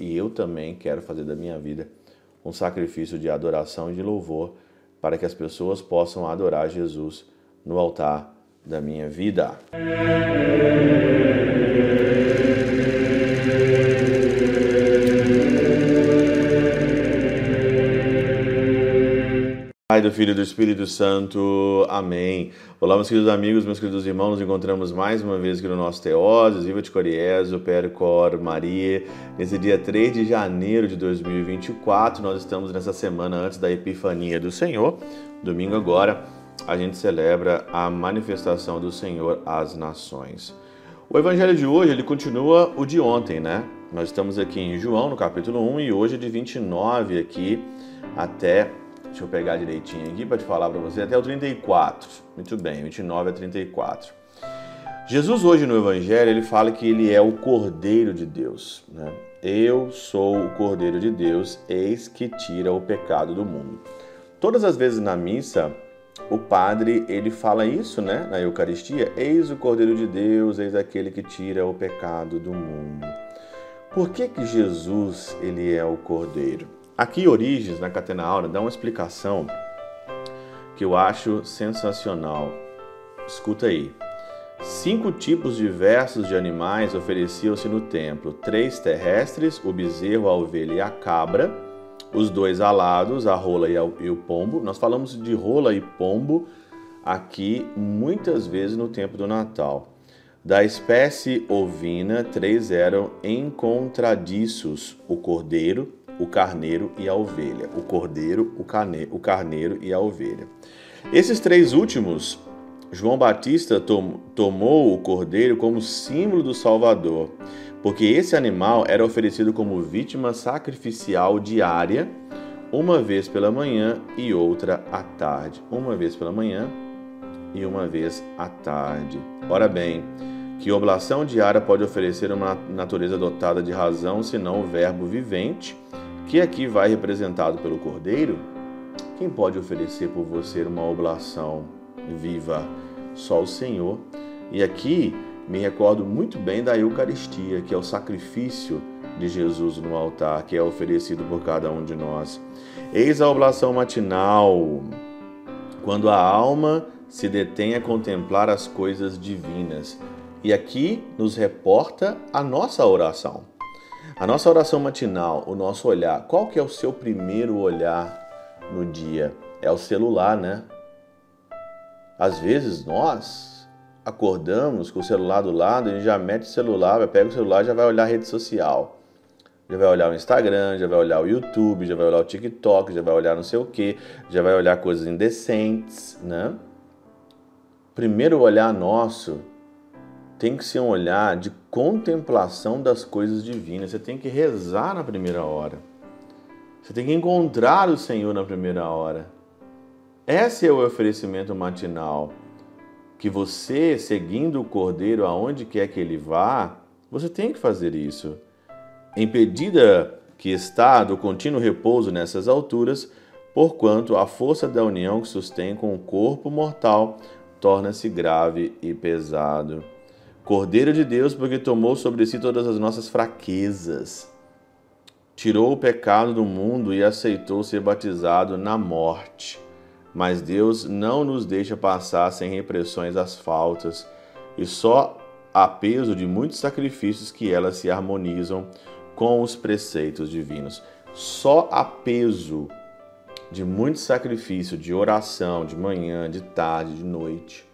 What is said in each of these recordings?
e eu também quero fazer da minha vida um sacrifício de adoração e de louvor para que as pessoas possam adorar Jesus no altar da minha vida. Do Filho e do Espírito Santo. Amém. Olá, meus queridos amigos, meus queridos irmãos, nos encontramos mais uma vez aqui no nosso Teoses, Viva de Coriezo, Percor, Maria. Nesse dia 3 de janeiro de 2024, nós estamos nessa semana antes da Epifania do Senhor. Domingo agora, a gente celebra a manifestação do Senhor às nações. O evangelho de hoje, ele continua o de ontem, né? Nós estamos aqui em João, no capítulo 1, e hoje é de 29 aqui até Deixa eu pegar direitinho aqui para te falar para você até o 34. Muito bem, 29 a 34. Jesus hoje no Evangelho ele fala que ele é o Cordeiro de Deus. Né? Eu sou o Cordeiro de Deus, eis que tira o pecado do mundo. Todas as vezes na missa o padre ele fala isso, né? Na Eucaristia, eis o Cordeiro de Deus, eis aquele que tira o pecado do mundo. Por que que Jesus ele é o Cordeiro? Aqui, Origens, na Catena Aura, dá uma explicação que eu acho sensacional. Escuta aí. Cinco tipos diversos de animais ofereciam-se no templo: três terrestres, o bezerro, a ovelha e a cabra, os dois alados, a rola e, o pombo. Nós falamos de rola e pombo aqui muitas vezes no tempo do Natal. Da espécie ovina, três eram encontradiços: o cordeiro, o carneiro e a ovelha. O cordeiro, o, carne, o carneiro e a ovelha. Esses três últimos, João Batista tom, tomou o cordeiro como símbolo do Salvador, porque esse animal era oferecido como vítima sacrificial diária, uma vez pela manhã e outra à tarde. Uma vez pela manhã e uma vez à tarde. Ora bem, que oblação diária pode oferecer uma natureza dotada de razão, senão o verbo vivente, que aqui vai representado pelo Cordeiro, quem pode oferecer por você uma oblação viva? Só o Senhor. E aqui me recordo muito bem da Eucaristia, que é o sacrifício de Jesus no altar, que é oferecido por cada um de nós. Eis a oblação matinal, quando a alma se detém a contemplar as coisas divinas. E aqui nos reporta a nossa oração. A nossa oração matinal, o nosso olhar, qual que é o seu primeiro olhar no dia? É o celular, né? Às vezes nós acordamos com o celular do lado, gente já mete o celular, pega o celular, já vai olhar a rede social. Já vai olhar o Instagram, já vai olhar o YouTube, já vai olhar o TikTok, já vai olhar não sei o que, já vai olhar coisas indecentes, né? Primeiro olhar nosso tem que ser um olhar de contemplação das coisas divinas. Você tem que rezar na primeira hora. Você tem que encontrar o Senhor na primeira hora. Esse é o oferecimento matinal. Que você, seguindo o Cordeiro aonde quer que ele vá, você tem que fazer isso. Impedida que está do contínuo repouso nessas alturas, porquanto a força da união que sustém com o corpo mortal torna-se grave e pesado. Cordeiro de Deus, porque tomou sobre si todas as nossas fraquezas, tirou o pecado do mundo e aceitou ser batizado na morte. Mas Deus não nos deixa passar sem repressões as faltas, e só a peso de muitos sacrifícios que elas se harmonizam com os preceitos divinos. Só a peso de muito sacrifício de oração, de manhã, de tarde, de noite,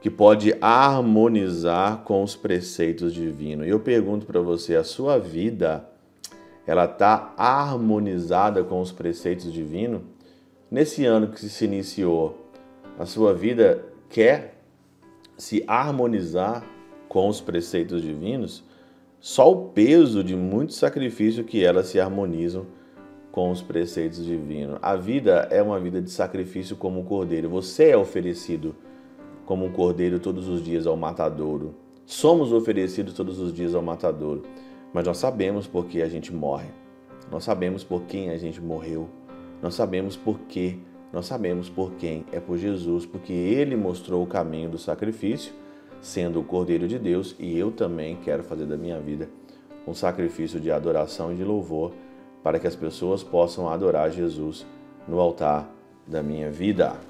que pode harmonizar com os preceitos divinos. E eu pergunto para você, a sua vida, ela está harmonizada com os preceitos divinos? Nesse ano que se iniciou, a sua vida quer se harmonizar com os preceitos divinos? Só o peso de muito sacrifício que elas se harmonizam com os preceitos divinos. A vida é uma vida de sacrifício como um cordeiro. Você é oferecido como um cordeiro todos os dias ao matadouro. Somos oferecidos todos os dias ao matadouro, mas nós sabemos por que a gente morre. Nós sabemos por quem a gente morreu. Nós sabemos por quê. Nós sabemos por quem. É por Jesus, porque ele mostrou o caminho do sacrifício, sendo o Cordeiro de Deus, e eu também quero fazer da minha vida um sacrifício de adoração e de louvor para que as pessoas possam adorar Jesus no altar da minha vida.